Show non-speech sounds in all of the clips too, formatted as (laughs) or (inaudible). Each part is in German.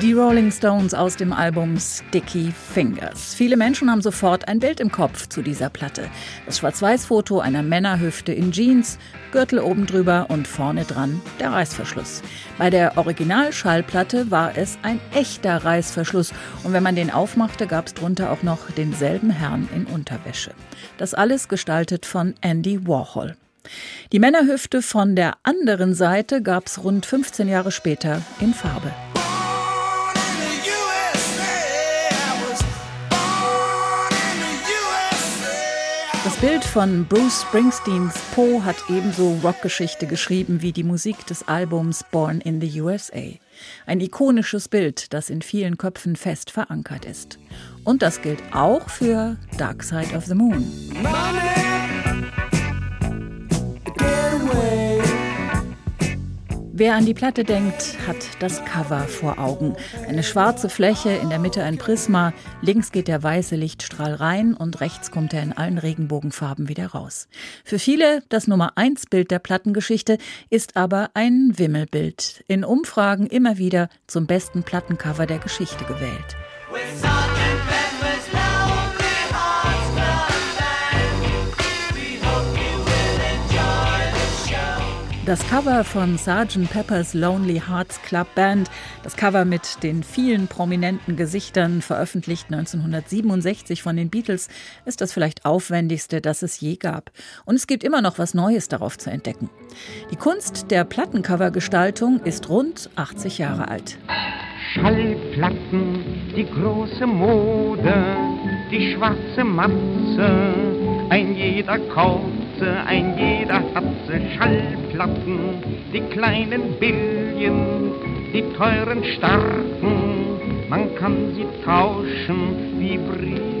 Die Rolling Stones aus dem Album Sticky Fingers. Viele Menschen haben sofort ein Bild im Kopf zu dieser Platte. Das Schwarz-Weiß-Foto einer Männerhüfte in Jeans, Gürtel oben drüber und vorne dran der Reißverschluss. Bei der Originalschallplatte war es ein echter Reißverschluss und wenn man den aufmachte, gab es drunter auch noch denselben Herrn in Unterwäsche. Das alles gestaltet von Andy Warhol. Die Männerhüfte von der anderen Seite gab es rund 15 Jahre später in Farbe. Das Bild von Bruce Springsteens Poe hat ebenso Rockgeschichte geschrieben wie die Musik des Albums Born in the USA. Ein ikonisches Bild, das in vielen Köpfen fest verankert ist. Und das gilt auch für Dark Side of the Moon. Money. Wer an die Platte denkt, hat das Cover vor Augen. Eine schwarze Fläche, in der Mitte ein Prisma, links geht der weiße Lichtstrahl rein und rechts kommt er in allen Regenbogenfarben wieder raus. Für viele das Nummer eins Bild der Plattengeschichte ist aber ein Wimmelbild. In Umfragen immer wieder zum besten Plattencover der Geschichte gewählt. Das Cover von Sgt. Pepper's Lonely Hearts Club Band, das Cover mit den vielen prominenten Gesichtern, veröffentlicht 1967 von den Beatles, ist das vielleicht aufwendigste, das es je gab. Und es gibt immer noch was Neues darauf zu entdecken. Die Kunst der Plattencovergestaltung ist rund 80 Jahre alt. Schallplatten, die große Mode, die schwarze Matze, ein jeder kauft ein jeder hat Schallplatten, die kleinen Billion, die teuren Starken, man kann sie tauschen wie Briefmarken.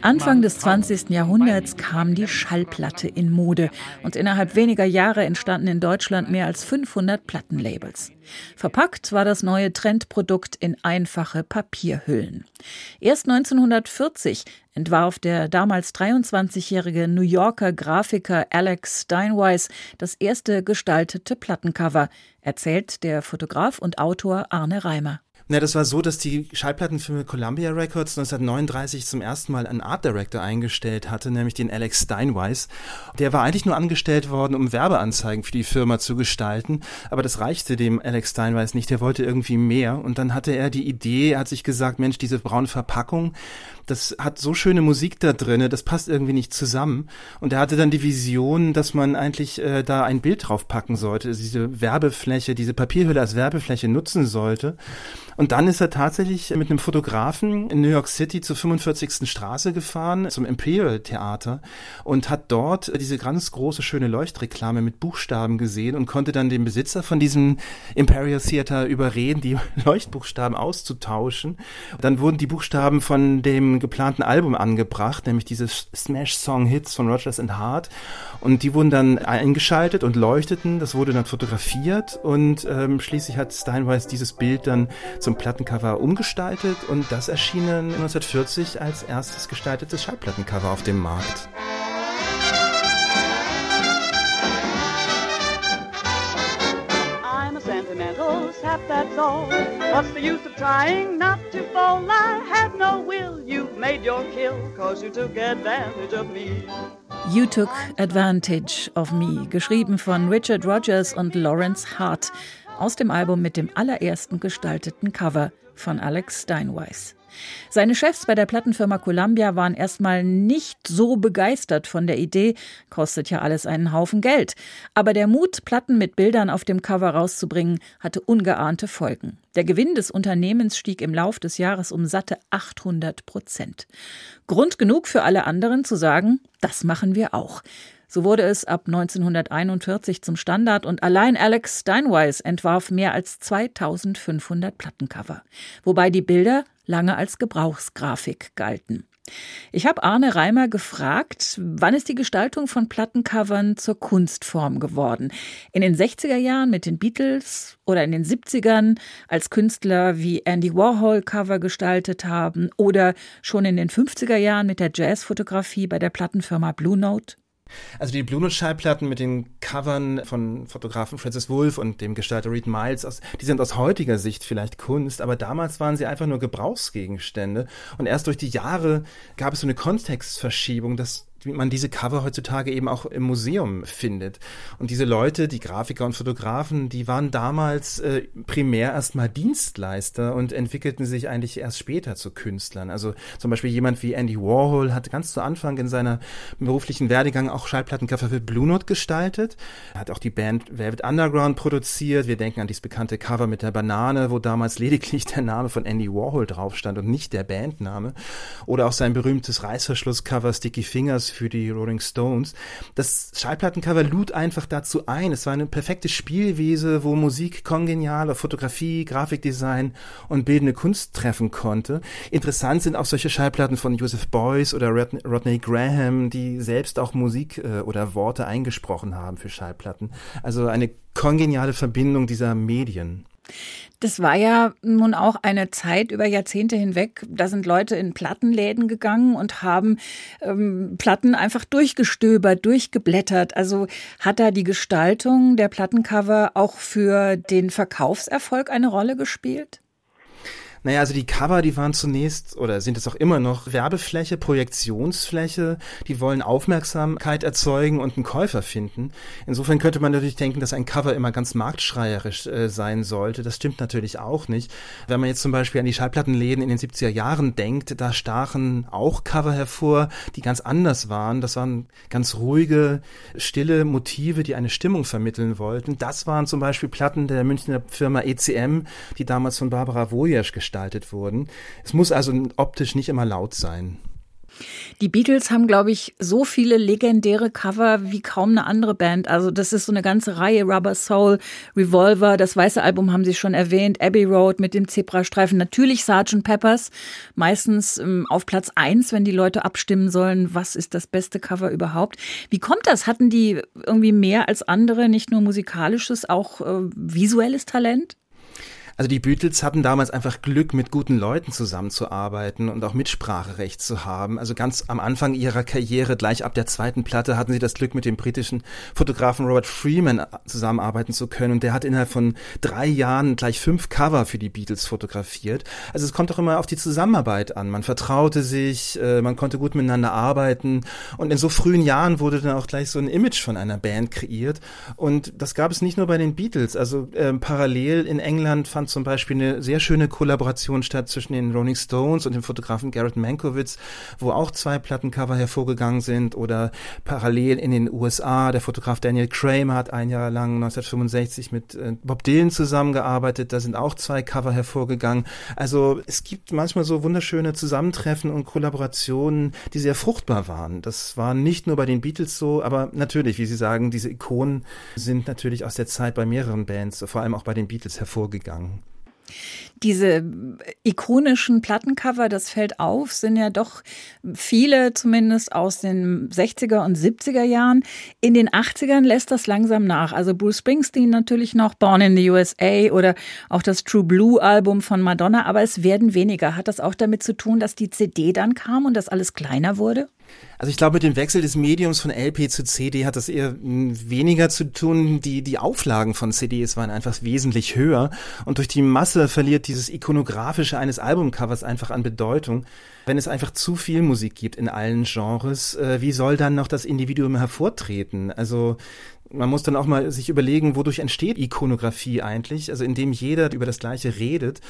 Anfang des 20. Jahrhunderts kam die Schallplatte in Mode und innerhalb weniger Jahre entstanden in Deutschland mehr als 500 Plattenlabels. Verpackt war das neue Trendprodukt in einfache Papierhüllen. Erst 1940 entwarf der damals 23-jährige New Yorker Grafiker Alex Steinweiss das erste gestaltete Plattencover, erzählt der Fotograf und Autor Arne Reimer. Na, das war so, dass die Schallplattenfirma Columbia Records 1939 zum ersten Mal einen Art Director eingestellt hatte, nämlich den Alex Steinweiss. Der war eigentlich nur angestellt worden, um Werbeanzeigen für die Firma zu gestalten, aber das reichte dem Alex Steinweiss nicht. Der wollte irgendwie mehr und dann hatte er die Idee, hat sich gesagt, Mensch, diese braune Verpackung, das hat so schöne Musik da drinne, das passt irgendwie nicht zusammen. Und er hatte dann die Vision, dass man eigentlich äh, da ein Bild drauf packen sollte, diese Werbefläche, diese Papierhülle als Werbefläche nutzen sollte. Und dann ist er tatsächlich mit einem Fotografen in New York City zur 45. Straße gefahren, zum Imperial Theater und hat dort diese ganz große, schöne Leuchtreklame mit Buchstaben gesehen und konnte dann den Besitzer von diesem Imperial Theater überreden, die (laughs) Leuchtbuchstaben auszutauschen. Dann wurden die Buchstaben von dem geplanten Album angebracht, nämlich diese Smash-Song-Hits von Rogers and Hart. Und die wurden dann eingeschaltet und leuchteten. Das wurde dann fotografiert und ähm, schließlich hat Steinweiss dieses Bild dann zum Plattencover umgestaltet und das erschien 1940 als erstes gestaltetes Schallplattencover auf dem Markt. sap, that's all. What's the use of trying not to fall? I had no will. You've made your kill, cause you took advantage of me. You Took Advantage of Me, geschrieben von Richard Rogers und Lawrence Hart aus dem Album mit dem allerersten gestalteten Cover von Alex Steinweiss. Seine Chefs bei der Plattenfirma Columbia waren erstmal nicht so begeistert von der Idee, kostet ja alles einen Haufen Geld. Aber der Mut, Platten mit Bildern auf dem Cover rauszubringen, hatte ungeahnte Folgen. Der Gewinn des Unternehmens stieg im Lauf des Jahres um satte 800 Prozent. Grund genug für alle anderen zu sagen, das machen wir auch. So wurde es ab 1941 zum Standard und allein Alex Steinweiss entwarf mehr als 2500 Plattencover, wobei die Bilder lange als Gebrauchsgrafik galten. Ich habe Arne Reimer gefragt, wann ist die Gestaltung von Plattencovern zur Kunstform geworden? In den 60er Jahren mit den Beatles oder in den 70ern, als Künstler wie Andy Warhol Cover gestaltet haben oder schon in den 50er Jahren mit der Jazzfotografie bei der Plattenfirma Blue Note? Also die Blue Note Schallplatten mit den Covern von Fotografen Francis Wolff und dem Gestalter Reed Miles, aus, die sind aus heutiger Sicht vielleicht Kunst, aber damals waren sie einfach nur Gebrauchsgegenstände. Und erst durch die Jahre gab es so eine Kontextverschiebung, dass man diese Cover heutzutage eben auch im Museum findet. Und diese Leute, die Grafiker und Fotografen, die waren damals äh, primär erstmal Dienstleister und entwickelten sich eigentlich erst später zu Künstlern. Also zum Beispiel jemand wie Andy Warhol hat ganz zu Anfang in seiner beruflichen Werdegang auch Schallplattencover für Blue Note gestaltet. Er hat auch die Band Velvet Underground produziert. Wir denken an dieses bekannte Cover mit der Banane, wo damals lediglich der Name von Andy Warhol drauf stand und nicht der Bandname. Oder auch sein berühmtes Reißverschlusscover Sticky Fingers für die Rolling Stones. Das Schallplattencover lud einfach dazu ein. Es war eine perfekte Spielwiese, wo Musik kongenial auf Fotografie, Grafikdesign und bildende Kunst treffen konnte. Interessant sind auch solche Schallplatten von Joseph Beuys oder Rodney Graham, die selbst auch Musik äh, oder Worte eingesprochen haben für Schallplatten. Also eine kongeniale Verbindung dieser Medien. Das war ja nun auch eine Zeit über Jahrzehnte hinweg. Da sind Leute in Plattenläden gegangen und haben ähm, Platten einfach durchgestöbert, durchgeblättert. Also hat da die Gestaltung der Plattencover auch für den Verkaufserfolg eine Rolle gespielt? Naja, also die Cover, die waren zunächst oder sind es auch immer noch Werbefläche, Projektionsfläche, die wollen Aufmerksamkeit erzeugen und einen Käufer finden. Insofern könnte man natürlich denken, dass ein Cover immer ganz marktschreierisch äh, sein sollte. Das stimmt natürlich auch nicht. Wenn man jetzt zum Beispiel an die Schallplattenläden in den 70er Jahren denkt, da stachen auch Cover hervor, die ganz anders waren. Das waren ganz ruhige, stille Motive, die eine Stimmung vermitteln wollten. Das waren zum Beispiel Platten der Münchner Firma ECM, die damals von Barbara Wojasch gestaltet wurden. Es muss also optisch nicht immer laut sein. Die Beatles haben, glaube ich, so viele legendäre Cover wie kaum eine andere Band. Also das ist so eine ganze Reihe. Rubber Soul, Revolver, das weiße Album haben Sie schon erwähnt, Abbey Road mit dem Zebrastreifen, natürlich Sgt. Peppers, meistens ähm, auf Platz eins, wenn die Leute abstimmen sollen, was ist das beste Cover überhaupt. Wie kommt das? Hatten die irgendwie mehr als andere, nicht nur musikalisches, auch äh, visuelles Talent? Also die Beatles hatten damals einfach Glück, mit guten Leuten zusammenzuarbeiten und auch Mitspracherecht zu haben. Also ganz am Anfang ihrer Karriere, gleich ab der zweiten Platte, hatten sie das Glück, mit dem britischen Fotografen Robert Freeman zusammenarbeiten zu können. Und der hat innerhalb von drei Jahren gleich fünf Cover für die Beatles fotografiert. Also es kommt auch immer auf die Zusammenarbeit an. Man vertraute sich, äh, man konnte gut miteinander arbeiten. Und in so frühen Jahren wurde dann auch gleich so ein Image von einer Band kreiert. Und das gab es nicht nur bei den Beatles. Also äh, parallel in England fand zum Beispiel eine sehr schöne Kollaboration statt zwischen den Rolling Stones und dem Fotografen Garrett Mankiewicz, wo auch zwei Plattencover hervorgegangen sind oder parallel in den USA. Der Fotograf Daniel Kramer hat ein Jahr lang 1965 mit äh, Bob Dylan zusammengearbeitet. Da sind auch zwei Cover hervorgegangen. Also es gibt manchmal so wunderschöne Zusammentreffen und Kollaborationen, die sehr fruchtbar waren. Das war nicht nur bei den Beatles so, aber natürlich, wie Sie sagen, diese Ikonen sind natürlich aus der Zeit bei mehreren Bands, vor allem auch bei den Beatles hervorgegangen. Diese ikonischen Plattencover, das fällt auf, sind ja doch viele zumindest aus den 60er und 70er Jahren. In den 80ern lässt das langsam nach. Also Bruce Springsteen natürlich noch, Born in the USA oder auch das True Blue Album von Madonna, aber es werden weniger. Hat das auch damit zu tun, dass die CD dann kam und das alles kleiner wurde? Also ich glaube, mit dem Wechsel des Mediums von LP zu CD hat das eher weniger zu tun. Die, die Auflagen von CDs waren einfach wesentlich höher und durch die Masse verliert dieses ikonografische eines Albumcovers einfach an Bedeutung. Wenn es einfach zu viel Musik gibt in allen Genres, äh, wie soll dann noch das Individuum hervortreten? Also man muss dann auch mal sich überlegen, wodurch entsteht Ikonografie eigentlich? Also indem jeder über das Gleiche redet.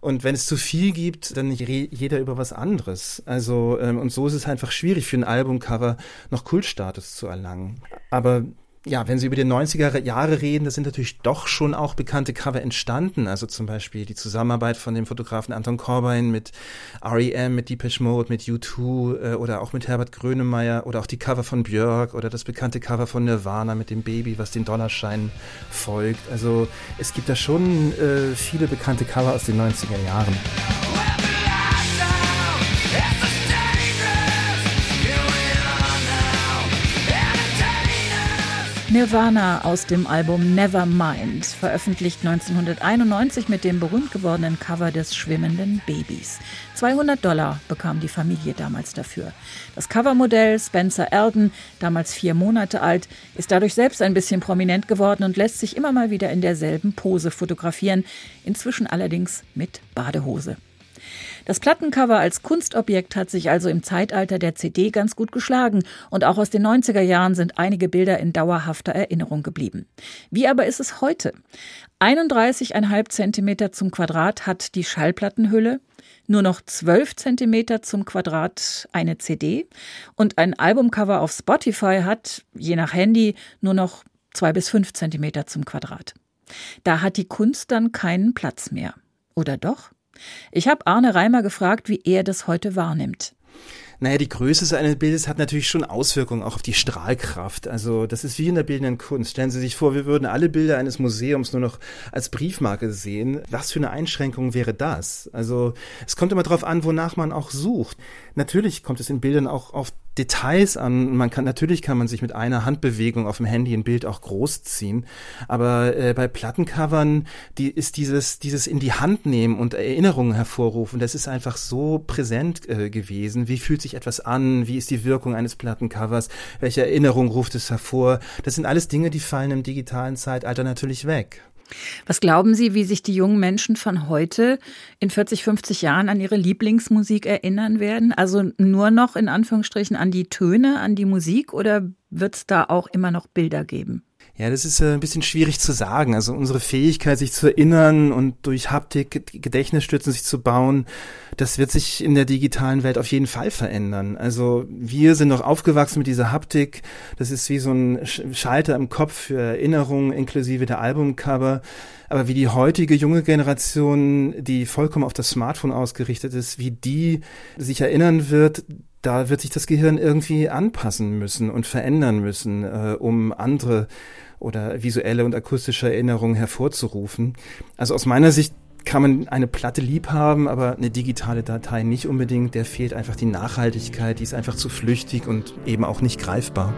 Und wenn es zu viel gibt, dann jeder über was anderes. Also, ähm, und so ist es einfach schwierig für ein Albumcover noch Kultstatus zu erlangen. Aber ja, wenn Sie über die 90er Jahre reden, da sind natürlich doch schon auch bekannte Cover entstanden. Also zum Beispiel die Zusammenarbeit von dem Fotografen Anton Corbijn mit REM, mit Depeche Mode, mit U2 äh, oder auch mit Herbert Grönemeyer oder auch die Cover von Björk oder das bekannte Cover von Nirvana mit dem Baby, was den Dollarschein folgt. Also es gibt da schon äh, viele bekannte Cover aus den 90er Jahren. Nirvana aus dem Album Nevermind, veröffentlicht 1991 mit dem berühmt gewordenen Cover des schwimmenden Babys. 200 Dollar bekam die Familie damals dafür. Das Covermodell Spencer Elden, damals vier Monate alt, ist dadurch selbst ein bisschen prominent geworden und lässt sich immer mal wieder in derselben Pose fotografieren, inzwischen allerdings mit Badehose. Das Plattencover als Kunstobjekt hat sich also im Zeitalter der CD ganz gut geschlagen und auch aus den 90er Jahren sind einige Bilder in dauerhafter Erinnerung geblieben. Wie aber ist es heute? 31,5 Zentimeter zum Quadrat hat die Schallplattenhülle, nur noch 12 Zentimeter zum Quadrat eine CD und ein Albumcover auf Spotify hat, je nach Handy, nur noch 2 bis 5 Zentimeter zum Quadrat. Da hat die Kunst dann keinen Platz mehr. Oder doch? Ich habe Arne Reimer gefragt, wie er das heute wahrnimmt. Naja, die Größe eines Bildes hat natürlich schon Auswirkungen auch auf die Strahlkraft. Also das ist wie in der bildenden Kunst. Stellen Sie sich vor, wir würden alle Bilder eines Museums nur noch als Briefmarke sehen. Was für eine Einschränkung wäre das? Also es kommt immer darauf an, wonach man auch sucht. Natürlich kommt es in Bildern auch auf Details an. Man kann natürlich kann man sich mit einer Handbewegung auf dem Handy ein Bild auch großziehen, aber äh, bei Plattencovern, die ist dieses dieses in die Hand nehmen und Erinnerungen hervorrufen. Das ist einfach so präsent äh, gewesen. Wie fühlt sich etwas an? Wie ist die Wirkung eines Plattencovers? Welche Erinnerung ruft es hervor? Das sind alles Dinge, die fallen im digitalen Zeitalter natürlich weg. Was glauben Sie, wie sich die jungen Menschen von heute in 40, 50 Jahren an ihre Lieblingsmusik erinnern werden? Also nur noch in Anführungsstrichen an die Töne, an die Musik oder wird es da auch immer noch Bilder geben? Ja, das ist äh, ein bisschen schwierig zu sagen. Also unsere Fähigkeit, sich zu erinnern und durch Haptik Gedächtnisstützen sich zu bauen, das wird sich in der digitalen Welt auf jeden Fall verändern. Also wir sind noch aufgewachsen mit dieser Haptik. Das ist wie so ein Schalter im Kopf für Erinnerungen inklusive der Albumcover. Aber wie die heutige junge Generation, die vollkommen auf das Smartphone ausgerichtet ist, wie die sich erinnern wird, da wird sich das Gehirn irgendwie anpassen müssen und verändern müssen, äh, um andere oder visuelle und akustische Erinnerungen hervorzurufen. Also aus meiner Sicht kann man eine Platte lieb haben, aber eine digitale Datei nicht unbedingt. Der fehlt einfach die Nachhaltigkeit, die ist einfach zu flüchtig und eben auch nicht greifbar.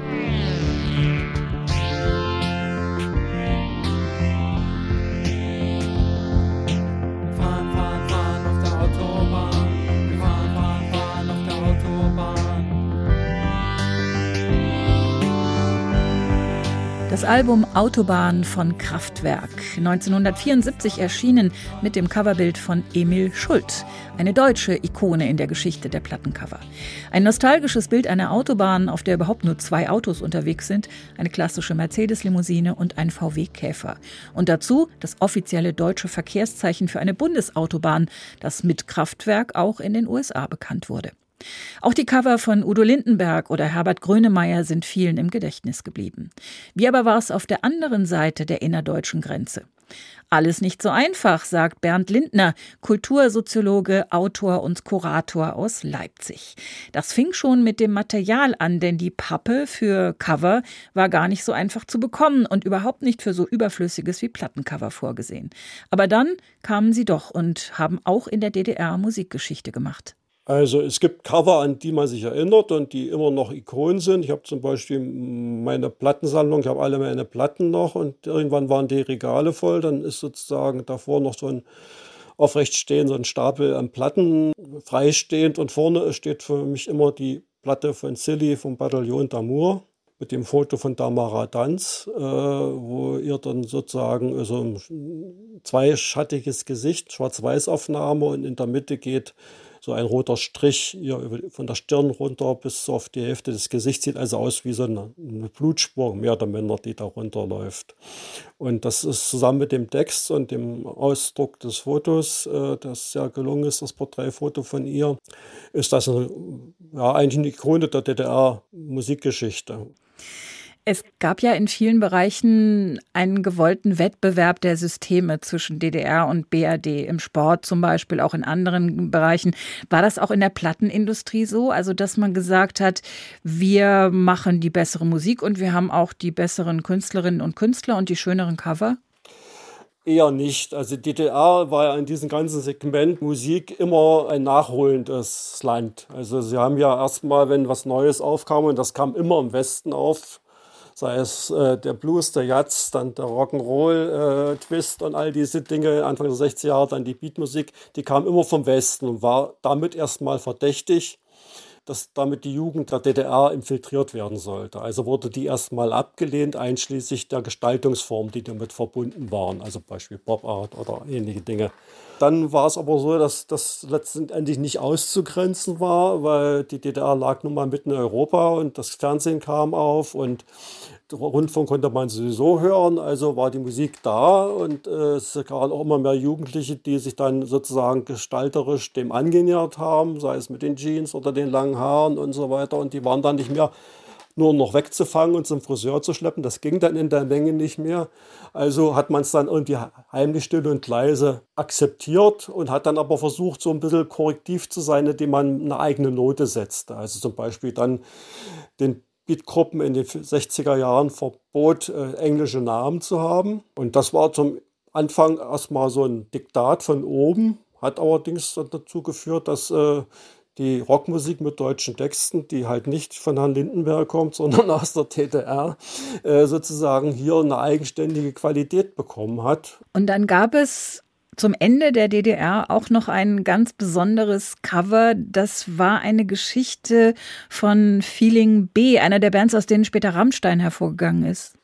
Album Autobahn von Kraftwerk, 1974 erschienen mit dem Coverbild von Emil Schult, eine deutsche Ikone in der Geschichte der Plattencover. Ein nostalgisches Bild einer Autobahn, auf der überhaupt nur zwei Autos unterwegs sind, eine klassische Mercedes-Limousine und ein VW-Käfer. Und dazu das offizielle deutsche Verkehrszeichen für eine Bundesautobahn, das mit Kraftwerk auch in den USA bekannt wurde. Auch die Cover von Udo Lindenberg oder Herbert Grönemeyer sind vielen im Gedächtnis geblieben. Wie aber war es auf der anderen Seite der innerdeutschen Grenze? Alles nicht so einfach, sagt Bernd Lindner, Kultursoziologe, Autor und Kurator aus Leipzig. Das fing schon mit dem Material an, denn die Pappe für Cover war gar nicht so einfach zu bekommen und überhaupt nicht für so überflüssiges wie Plattencover vorgesehen. Aber dann kamen sie doch und haben auch in der DDR Musikgeschichte gemacht. Also es gibt Cover, an die man sich erinnert und die immer noch Ikonen sind. Ich habe zum Beispiel meine Plattensammlung, ich habe alle meine Platten noch und irgendwann waren die Regale voll. Dann ist sozusagen davor noch so ein aufrecht stehen, so ein Stapel an Platten freistehend und vorne steht für mich immer die Platte von Silly vom Bataillon d'Amour mit dem Foto von Damara Danz, äh, wo ihr dann sozusagen so ein zweischattiges Gesicht, Schwarz-Weiß-Aufnahme und in der Mitte geht so ein roter Strich von der Stirn runter bis auf die Hälfte des Gesichts. Sieht also aus wie so eine, eine Blutspur, mehr oder minder, die da runterläuft. Und das ist zusammen mit dem Text und dem Ausdruck des Fotos, äh, das sehr gelungen ist, das Porträtfoto von ihr, ist das eine, ja, eigentlich eine Ikone der DDR-Musikgeschichte. Es gab ja in vielen Bereichen einen gewollten Wettbewerb der Systeme zwischen DDR und BRD, im Sport zum Beispiel, auch in anderen Bereichen. War das auch in der Plattenindustrie so? Also, dass man gesagt hat, wir machen die bessere Musik und wir haben auch die besseren Künstlerinnen und Künstler und die schöneren Cover? Eher nicht. Also DDR war ja in diesem ganzen Segment Musik immer ein nachholendes Land. Also sie haben ja erstmal, wenn was Neues aufkam, und das kam immer im Westen auf, sei es äh, der Blues, der Jazz, dann der Rock'n'Roll, äh, Twist und all diese Dinge, Anfang der 60er Jahre, dann die Beatmusik, die kam immer vom Westen und war damit erstmal verdächtig dass damit die Jugend der DDR infiltriert werden sollte. Also wurde die erstmal abgelehnt, einschließlich der Gestaltungsformen, die damit verbunden waren, also Beispiel Pop Art oder ähnliche Dinge. Dann war es aber so, dass das letztendlich nicht auszugrenzen war, weil die DDR lag nun mal mitten in Europa und das Fernsehen kam auf und Rundfunk konnte man sowieso hören, also war die Musik da und äh, es gab auch immer mehr Jugendliche, die sich dann sozusagen gestalterisch dem angenähert haben, sei es mit den Jeans oder den langen Haaren und so weiter. Und die waren dann nicht mehr nur noch wegzufangen und zum Friseur zu schleppen. Das ging dann in der Menge nicht mehr. Also hat man es dann irgendwie heimlich still und leise akzeptiert und hat dann aber versucht, so ein bisschen korrektiv zu sein, indem man eine eigene Note setzte. Also zum Beispiel dann den Beatgruppen in den 60er Jahren verbot, äh, englische Namen zu haben. Und das war zum Anfang erstmal so ein Diktat von oben, hat allerdings dazu geführt, dass äh, die Rockmusik mit deutschen Texten, die halt nicht von Herrn Lindenberg kommt, (laughs) sondern aus der DDR, äh, sozusagen hier eine eigenständige Qualität bekommen hat. Und dann gab es zum Ende der DDR auch noch ein ganz besonderes Cover. Das war eine Geschichte von Feeling B, einer der Bands, aus denen später Rammstein hervorgegangen ist.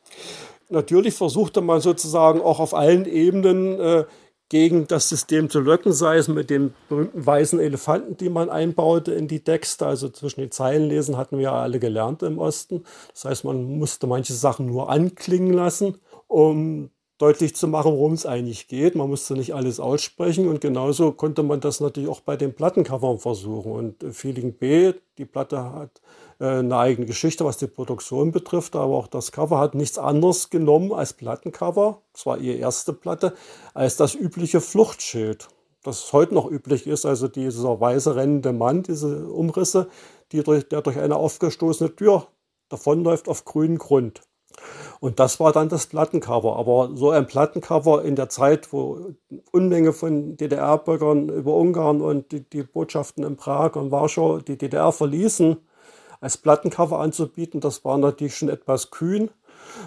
Natürlich versuchte man sozusagen auch auf allen Ebenen äh, gegen das System zu löcken, sei es mit den berühmten weißen Elefanten, die man einbaute in die Texte. Also zwischen den Zeilen lesen hatten wir ja alle gelernt im Osten. Das heißt, man musste manche Sachen nur anklingen lassen, um deutlich zu machen, worum es eigentlich geht. Man musste nicht alles aussprechen und genauso konnte man das natürlich auch bei den Plattencovern versuchen. Und äh, Feeling B, die Platte hat äh, eine eigene Geschichte, was die Produktion betrifft, aber auch das Cover hat nichts anderes genommen als Plattencover, das war ihre erste Platte, als das übliche Fluchtschild, das heute noch üblich ist, also dieser weiße rennende Mann, diese Umrisse, die durch, der durch eine aufgestoßene Tür davonläuft auf grünen Grund. Und das war dann das Plattencover. Aber so ein Plattencover in der Zeit, wo Unmenge von DDR-Bürgern über Ungarn und die, die, Botschaften in Prag und Warschau die DDR verließen, als Plattencover anzubieten, das war natürlich schon etwas kühn.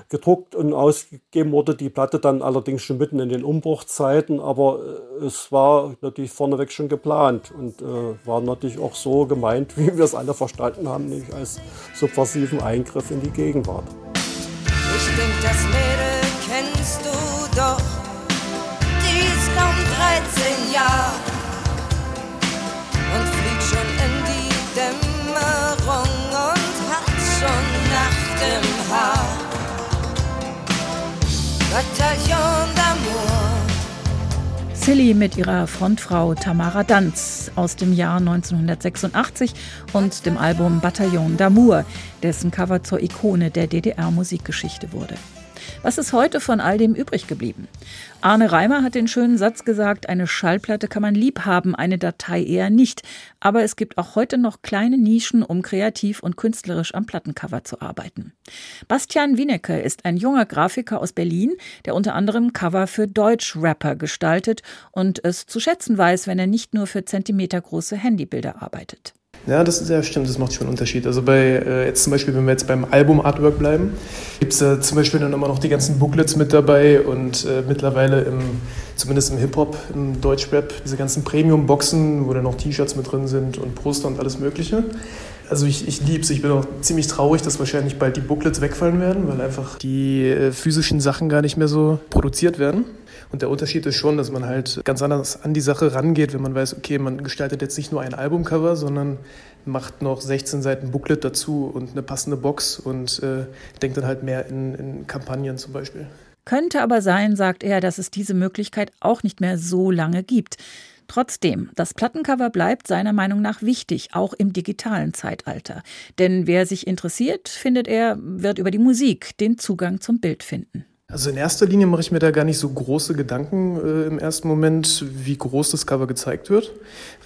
Gedruckt und ausgegeben wurde die Platte dann allerdings schon mitten in den Umbruchzeiten, aber äh, es war natürlich vorneweg schon geplant und äh, war natürlich auch so gemeint, (laughs) wie wir es alle verstanden haben, nämlich als subversiven Eingriff in die Gegenwart. Ich denk, das Mädel kennst du doch. Die ist kaum 13 Jahre und fliegt schon in die Dämmerung und hat schon Nacht im Haar. Bataillon d'amour. Silly mit ihrer Frontfrau Tamara Danz aus dem Jahr 1986 und dem Album Bataillon d'Amour, dessen Cover zur Ikone der DDR-Musikgeschichte wurde. Was ist heute von all dem übrig geblieben? Arne Reimer hat den schönen Satz gesagt, eine Schallplatte kann man lieb haben, eine Datei eher nicht. Aber es gibt auch heute noch kleine Nischen, um kreativ und künstlerisch am Plattencover zu arbeiten. Bastian Wienecke ist ein junger Grafiker aus Berlin, der unter anderem Cover für Deutsch-Rapper gestaltet und es zu schätzen weiß, wenn er nicht nur für zentimetergroße Handybilder arbeitet. Ja, das ist ja stimmt, das macht schon einen Unterschied. Also bei äh, jetzt zum Beispiel, wenn wir jetzt beim Album-Artwork bleiben, gibt es äh, zum Beispiel dann immer noch die ganzen Booklets mit dabei und äh, mittlerweile im, zumindest im Hip-Hop, im Deutschrap, diese ganzen Premium-Boxen, wo dann noch T-Shirts mit drin sind und Poster und alles Mögliche. Also ich, ich liebe es. Ich bin auch ziemlich traurig, dass wahrscheinlich bald die Booklets wegfallen werden, weil einfach die äh, physischen Sachen gar nicht mehr so produziert werden. Und der Unterschied ist schon, dass man halt ganz anders an die Sache rangeht, wenn man weiß, okay, man gestaltet jetzt nicht nur ein Albumcover, sondern macht noch 16 Seiten Booklet dazu und eine passende Box und äh, denkt dann halt mehr in, in Kampagnen zum Beispiel. Könnte aber sein, sagt er, dass es diese Möglichkeit auch nicht mehr so lange gibt. Trotzdem, das Plattencover bleibt seiner Meinung nach wichtig, auch im digitalen Zeitalter. Denn wer sich interessiert, findet er, wird über die Musik den Zugang zum Bild finden. Also in erster Linie mache ich mir da gar nicht so große Gedanken äh, im ersten Moment, wie groß das Cover gezeigt wird.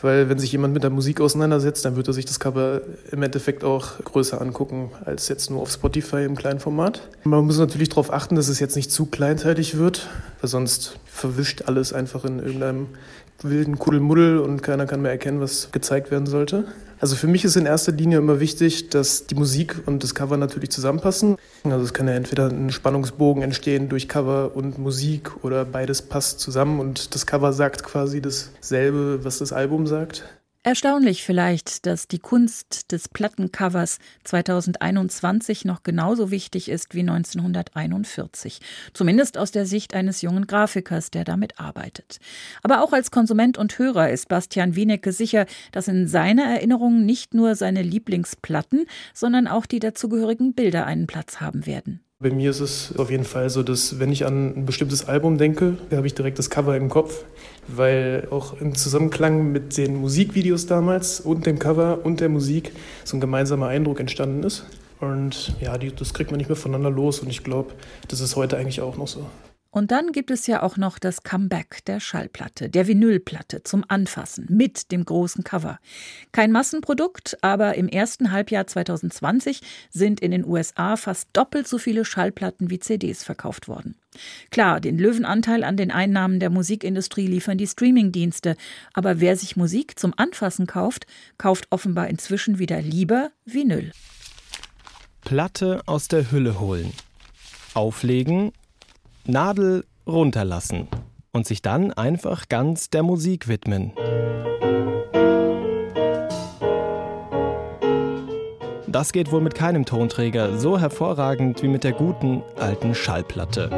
Weil wenn sich jemand mit der Musik auseinandersetzt, dann wird er sich das Cover im Endeffekt auch größer angucken als jetzt nur auf Spotify im kleinen Format. Man muss natürlich darauf achten, dass es jetzt nicht zu kleinteilig wird, weil sonst verwischt alles einfach in irgendeinem wilden Kuddelmuddel und keiner kann mehr erkennen, was gezeigt werden sollte. Also für mich ist in erster Linie immer wichtig, dass die Musik und das Cover natürlich zusammenpassen. Also es kann ja entweder ein Spannungsbogen entstehen durch Cover und Musik oder beides passt zusammen und das Cover sagt quasi dasselbe, was das Album sagt. Erstaunlich vielleicht, dass die Kunst des Plattencovers 2021 noch genauso wichtig ist wie 1941. Zumindest aus der Sicht eines jungen Grafikers, der damit arbeitet. Aber auch als Konsument und Hörer ist Bastian Wienecke sicher, dass in seiner Erinnerung nicht nur seine Lieblingsplatten, sondern auch die dazugehörigen Bilder einen Platz haben werden. Bei mir ist es auf jeden Fall so, dass wenn ich an ein bestimmtes Album denke, habe ich direkt das Cover im Kopf, weil auch im Zusammenklang mit den Musikvideos damals und dem Cover und der Musik so ein gemeinsamer Eindruck entstanden ist. Und ja, die, das kriegt man nicht mehr voneinander los und ich glaube, das ist heute eigentlich auch noch so. Und dann gibt es ja auch noch das Comeback der Schallplatte, der Vinylplatte zum Anfassen mit dem großen Cover. Kein Massenprodukt, aber im ersten Halbjahr 2020 sind in den USA fast doppelt so viele Schallplatten wie CDs verkauft worden. Klar, den Löwenanteil an den Einnahmen der Musikindustrie liefern die Streamingdienste, aber wer sich Musik zum Anfassen kauft, kauft offenbar inzwischen wieder lieber Vinyl. Platte aus der Hülle holen. Auflegen Nadel runterlassen und sich dann einfach ganz der Musik widmen. Das geht wohl mit keinem Tonträger so hervorragend wie mit der guten alten Schallplatte.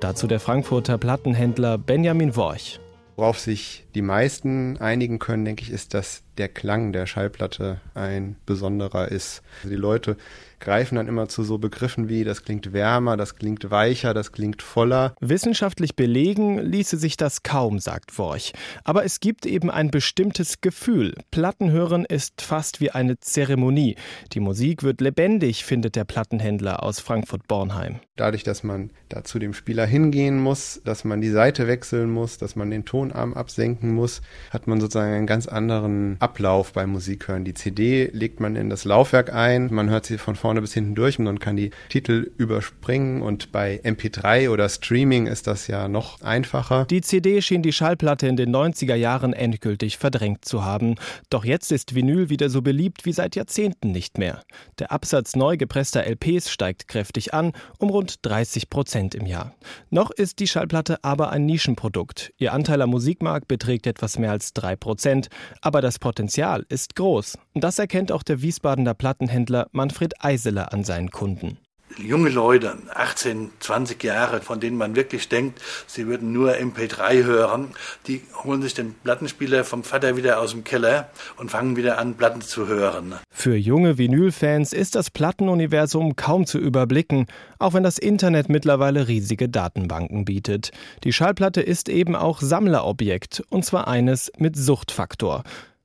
Dazu der Frankfurter Plattenhändler Benjamin Worch. Worauf sich die meisten einigen können, denke ich, ist, dass der Klang der Schallplatte ein besonderer ist. Also die Leute greifen dann immer zu so Begriffen wie, das klingt wärmer, das klingt weicher, das klingt voller. Wissenschaftlich belegen ließe sich das kaum, sagt Worch. Aber es gibt eben ein bestimmtes Gefühl. Plattenhören ist fast wie eine Zeremonie. Die Musik wird lebendig, findet der Plattenhändler aus Frankfurt-Bornheim. Dadurch, dass man da zu dem Spieler hingehen muss, dass man die Seite wechseln muss, dass man den Tonarm absenken muss, hat man sozusagen einen ganz anderen Ablauf beim Musikhören. Die CD legt man in das Laufwerk ein, man hört sie von vorne bis hinten durch und man kann die Titel überspringen und bei MP3 oder Streaming ist das ja noch einfacher. Die CD schien die Schallplatte in den 90er Jahren endgültig verdrängt zu haben. Doch jetzt ist Vinyl wieder so beliebt wie seit Jahrzehnten nicht mehr. Der Absatz neu gepresster LPs steigt kräftig an, um rund 30 Prozent im Jahr. Noch ist die Schallplatte aber ein Nischenprodukt. Ihr Anteil am Musikmarkt beträgt etwas mehr als drei Prozent, aber das Potenzial ist groß. Das erkennt auch der Wiesbadener Plattenhändler Manfred Eiseler an seinen Kunden junge Leute, 18, 20 Jahre, von denen man wirklich denkt, sie würden nur MP3 hören, die holen sich den Plattenspieler vom Vater wieder aus dem Keller und fangen wieder an, Platten zu hören. Für junge Vinylfans ist das Plattenuniversum kaum zu überblicken, auch wenn das Internet mittlerweile riesige Datenbanken bietet. Die Schallplatte ist eben auch Sammlerobjekt, und zwar eines mit Suchtfaktor.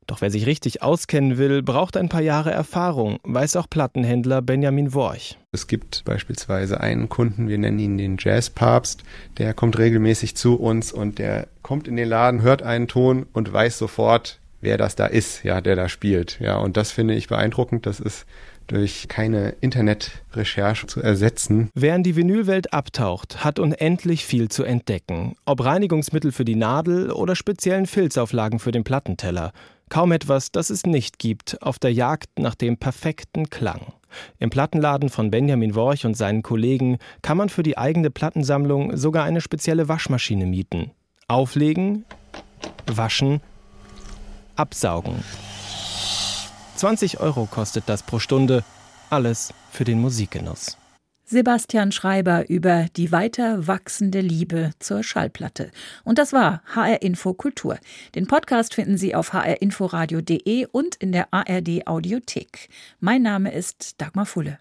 Doch wer sich richtig auskennen will, braucht ein paar Jahre Erfahrung, weiß auch Plattenhändler Benjamin Worch. Es gibt beispielsweise einen Kunden, wir nennen ihn den Jazzpapst, der kommt regelmäßig zu uns und der kommt in den Laden, hört einen Ton und weiß sofort, wer das da ist, ja, der da spielt. Ja, und das finde ich beeindruckend. Das ist durch keine Internetrecherche zu ersetzen. Wer in die Vinylwelt abtaucht, hat unendlich viel zu entdecken. Ob Reinigungsmittel für die Nadel oder speziellen Filzauflagen für den Plattenteller. Kaum etwas, das es nicht gibt, auf der Jagd nach dem perfekten Klang. Im Plattenladen von Benjamin Worch und seinen Kollegen kann man für die eigene Plattensammlung sogar eine spezielle Waschmaschine mieten. Auflegen, waschen, absaugen. 20 Euro kostet das pro Stunde. Alles für den Musikgenuss. Sebastian Schreiber über die weiter wachsende Liebe zur Schallplatte. Und das war HR Info Kultur. Den Podcast finden Sie auf hrinforadio.de und in der ARD Audiothek. Mein Name ist Dagmar Fulle.